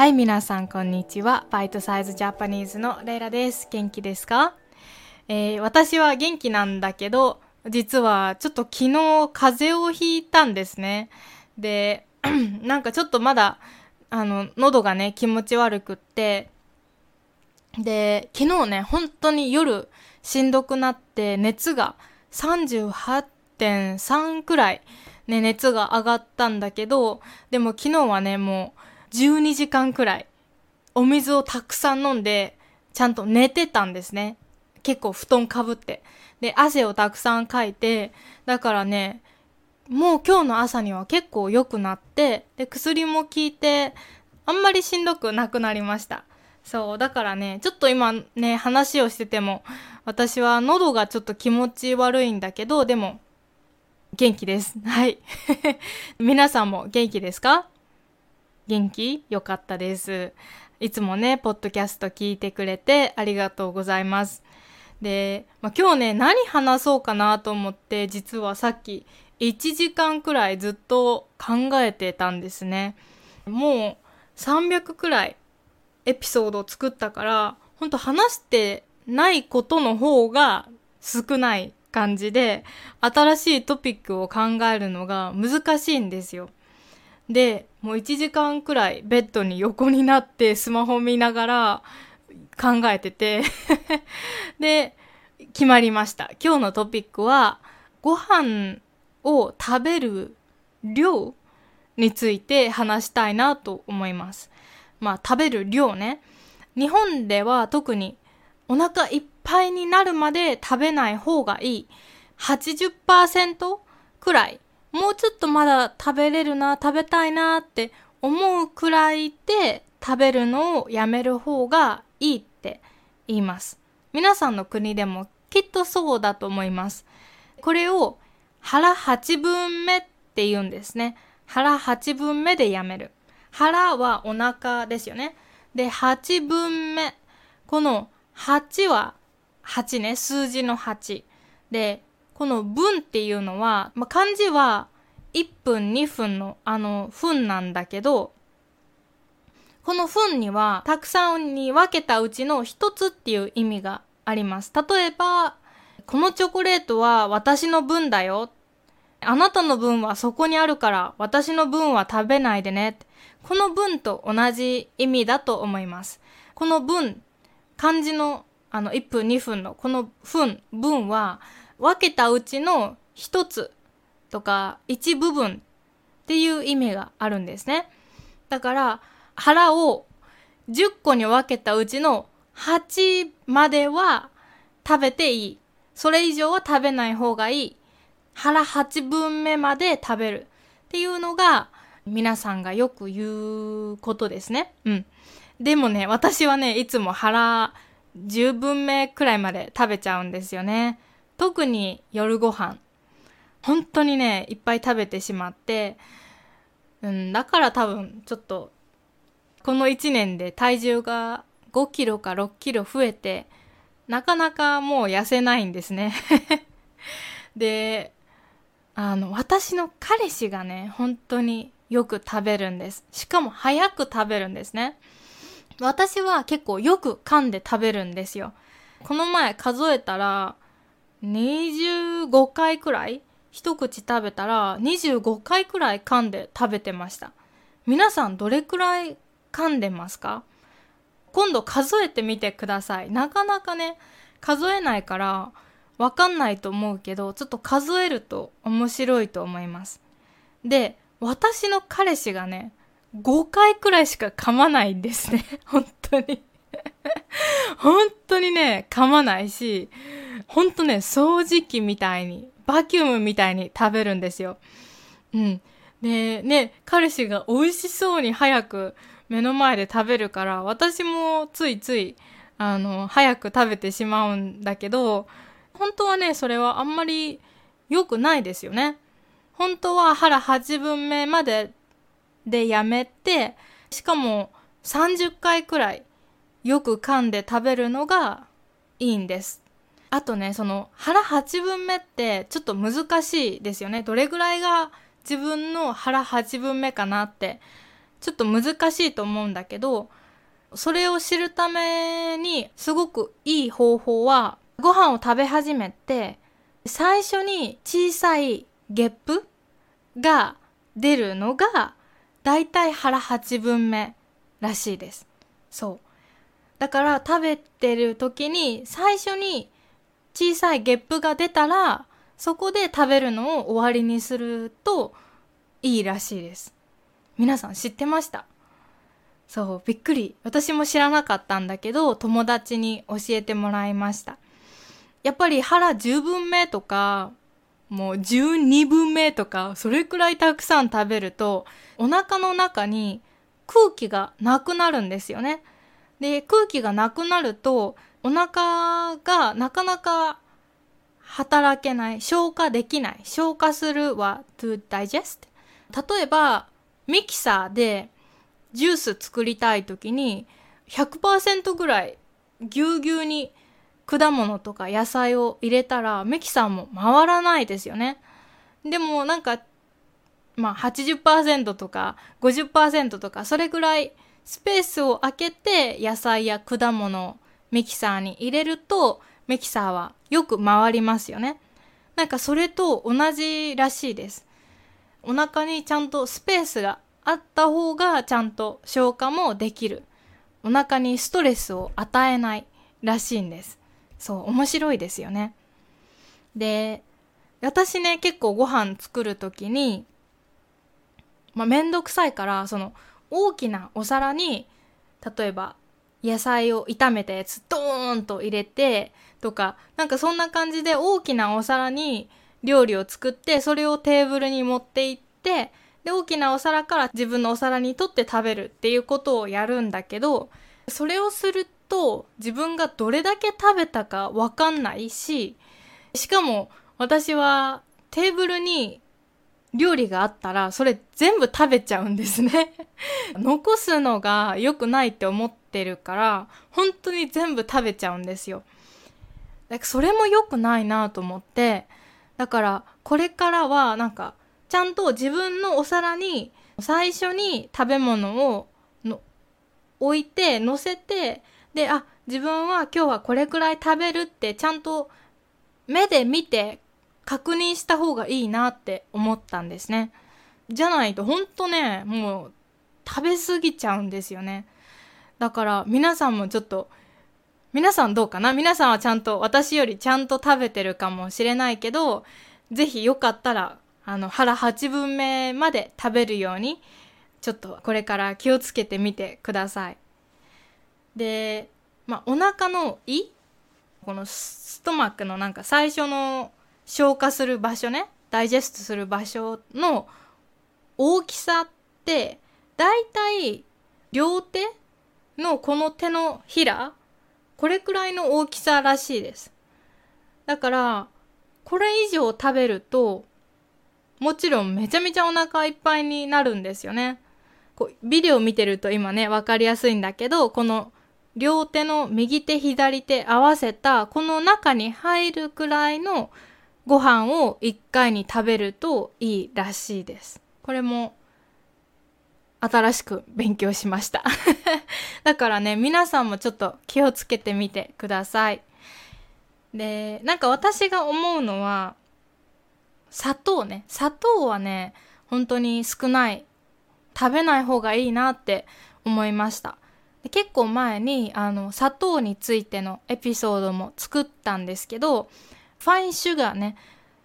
はい、皆さん、こんにちは。バイトサイズジャパニーズのレイラです。元気ですか？えー、私は元気なんだけど、実はちょっと昨日風邪をひいたんですね。で、なんかちょっとまだ、あの、喉がね、気持ち悪くって、で、昨日ね、本当に夜しんどくなって熱が38.3くらいね、熱が上がったんだけど、でも昨日はね、もう12時間くらいお水をたくさん飲んで、ちゃんと寝てたんですね。結構布団かぶって。で、汗をたくさんかいて、だからね、もう今日の朝には結構良くなって、で、薬も効いて、あんまりしんどくなくなりました。そう、だからね、ちょっと今ね、話をしてても、私は喉がちょっと気持ち悪いんだけど、でも、元気です。はい。皆さんも元気ですか？元気？よかったです。いつもね、ポッドキャスト聞いてくれてありがとうございます。で、まあ、今日ね、何話そうかなと思って、実はさっき1時間くらいずっと考えてたんですね。もう300くらいエピソードを作ったから、ほんと話してないことの方が少ない感じで、新しいトピックを考えるのが難しいんですよ。で、もう1時間くらいベッドに横になってスマホ見ながら考えてて で、決まりました。今日のトピックは、ご飯を食べる量について話したいなと思います。まあ食べる量ね。日本では特にお腹いっぱいになるまで食べない方がいい。80%くらい。もうちょっとまだ食べれるな、食べたいなって思うくらいで食べるのをやめる方がいいって言います。皆さんの国でもきっとそうだと思います。これを腹8分目って言うんですね。腹8分目でやめる。腹はお腹ですよね。で、8分目。この8は8ね、数字の8。で、この分っていうのは、まあ、漢字は1分2分のあの分なんだけど、この分にはたくさんに分けたうちの一つっていう意味があります。例えば、このチョコレートは私の分だよ。あなたの分はそこにあるから私の分は食べないでね。この分と同じ意味だと思います。この分漢字のあの1分2分のこの分、分は分けたうちの一つとか一部分っていう意味があるんですね。だから腹を10個に分けたうちの8までは食べていい。それ以上は食べない方がいい。腹8分目まで食べるっていうのが皆さんがよく言うことですね。うん。でもね、私はね、いつも腹10分目くらいまで食べちゃうんですよね。特に夜ご飯。本当にね、いっぱい食べてしまって、うん、だから多分ちょっと、この1年で体重が5キロか6キロ増えて、なかなかもう痩せないんですね。で、あの、私の彼氏がね、本当によく食べるんです。しかも早く食べるんですね。私は結構よく噛んで食べるんですよ。この前数えたら、25回くらい一口食べたら25回くらい噛んで食べてました。皆さんどれくらい噛んでますか？今度数えてみてください。なかなかね、数えないからわかんないと思うけど、ちょっと数えると面白いと思います。で、私の彼氏がね、5回くらいしか噛まないんですね。本当に 本当にね、噛まないし、本当ね、掃除機みたいに、バキュームみたいに食べるんですよ。うん。で、ね、彼氏が美味しそうに早く目の前で食べるから、私もついつい、あの、早く食べてしまうんだけど、本当はね、それはあんまり良くないですよね。本当は腹8分目まででやめて、しかも30回くらいよく噛んで食べるのがいいんです。あとね、その腹8分目ってちょっと難しいですよね。どれぐらいが自分の腹8分目かなってちょっと難しいと思うんだけど、それを知るためにすごくいい方法は、ご飯を食べ始めて、最初に小さいゲップが出るのが、だいたい腹8分目らしいです。そう。だから食べてる時に最初に小さいゲップが出たら、そこで食べるのを終わりにするといいらしいです。皆さん知ってました？そう、びっくり。私も知らなかったんだけど、友達に教えてもらいました。やっぱり腹10分目とか、もう12分目とか、それくらいたくさん食べると、お腹の中に空気がなくなるんですよね。で、空気がなくなると、お腹がなかなか働けない、消化できない。消化するは to digest? 例えば、ミキサーでジュース作りたい時に100%ぐらいぎゅうぎゅうに果物とか野菜を入れたらミキサーも回らないですよね。でもなんか、まあ80%とか50%とかそれぐらいスペースを空けて野菜や果物をミキサーに入れるとミキサーはよく回りますよね。なんかそれと同じらしいです。お腹にちゃんとスペースがあった方がちゃんと消化もできる。お腹にストレスを与えないらしいんです。そう、面白いですよね。で、私ね、結構ご飯作るときに、まあ、めんどくさいから、その、大きなお皿に、例えば、野菜を炒めたやつドーンと入れて、とか、なんかそんな感じで大きなお皿に料理を作って、それをテーブルに持って行って、で、大きなお皿から自分のお皿に取って食べるっていうことをやるんだけど、それをすると自分がどれだけ食べたかわかんないし、しかも私はテーブルに料理があったらそれ全部食べちゃうんですね 残すのが良くないって思ってるから本当に全部食べちゃうんですよ。だからそれも良くないなと思ってだからこれからはなんかちゃんと自分のお皿に最初に食べ物をの置いて乗せてであ自分は今日はこれくらい食べるってちゃんと目で見て確認した方がいいなって思ったんですね。じゃないとほんとねもう食べ過ぎちゃうんですよね。だから皆さんもちょっと皆さんどうかな？皆さんはちゃんと私よりちゃんと食べてるかもしれないけど是非よかったらあの腹8分目まで食べるようにちょっとこれから気をつけてみてください。で、まあ、お腹の胃？このストマックのなんか最初の消化する場所ねダイジェストする場所の大きさってだいたい両手のこの手のひらこれくらいの大きさらしいです。だからこれ以上食べるともちろんめちゃめちゃお腹いっぱいになるんですよね。こうビデオ見てると今ね、わかりやすいんだけど、この両手の右手左手合わせたこの中に入るくらいのご飯を1回に食べるといいらしいです。これも新しく勉強しました だからね、皆さんもちょっと気をつけてみてください。で、なんか私が思うのは、砂糖ね。砂糖はね、本当に少ない。食べない方がいいなって思いました。で結構前にあの砂糖についてのエピソードも作ったんですけど、ファインシュガーね、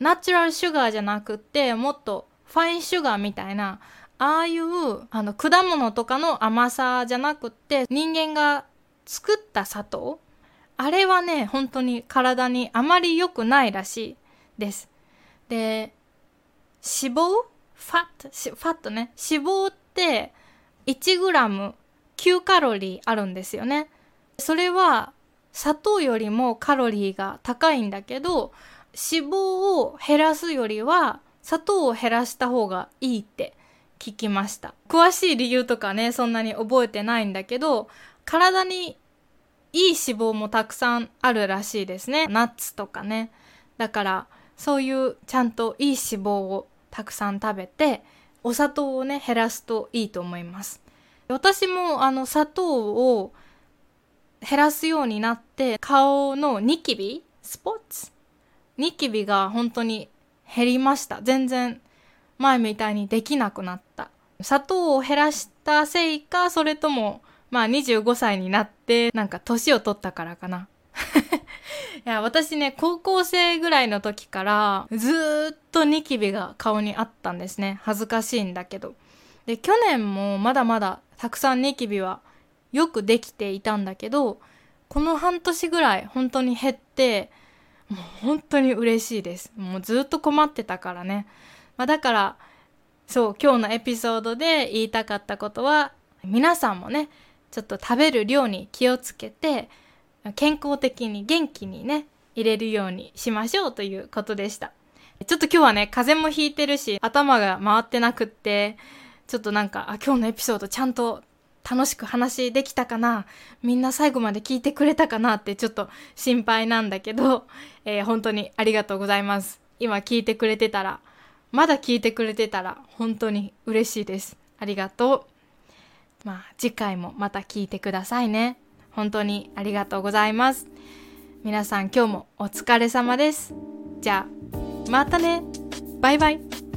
ナチュラルシュガーじゃなくってもっとファインシュガーみたいな、ああいうあの果物とかの甘さじゃなくって人間が作った砂糖あれはね、本当に体にあまり良くないらしいです。で、脂肪？ファット、ファットね。脂肪って1グラム9カロリーあるんですよね。それは砂糖よりもカロリーが高いんだけど、脂肪を減らすよりは砂糖を減らした方がいいって聞きました。詳しい理由とかね、そんなに覚えてないんだけど、体にいい脂肪もたくさんあるらしいですね。ナッツとかね。だから、そういうちゃんといい脂肪をたくさん食べてお砂糖をね減らすといいと思います私もあの砂糖を減らすようになって顔のニキビスポッツ？ニキビが本当に減りました。全然前みたいにできなくなった。砂糖を減らしたせいかそれともまあ25歳になってなんか年を取ったからかな。いや私ね高校生ぐらいの時からずっとニキビが顔にあったんですね。恥ずかしいんだけど。で去年もまだまだたくさんニキビはよくできていたんだけどこの半年ぐらい本当に減ってもう本当に嬉しいです。もうずっと困ってたからね、まあ、だからそう今日のエピソードで言いたかったことは皆さんもねちょっと食べる量に気をつけて健康的に元気にね入れるようにしましょうということでした。ちょっと今日はね風邪もひいてるし頭が回ってなくってちょっとなんかあ今日のエピソードちゃんと楽しく話できたかな？みんな最後まで聞いてくれたかなってちょっと心配なんだけど、えー、本当にありがとうございます。今聞いてくれてたら、まだ聞いてくれてたら本当に嬉しいです。ありがとう。まあ次回もまた聞いてくださいね。本当にありがとうございます。皆さん今日もお疲れ様です。じゃあ、またね。バイバイ。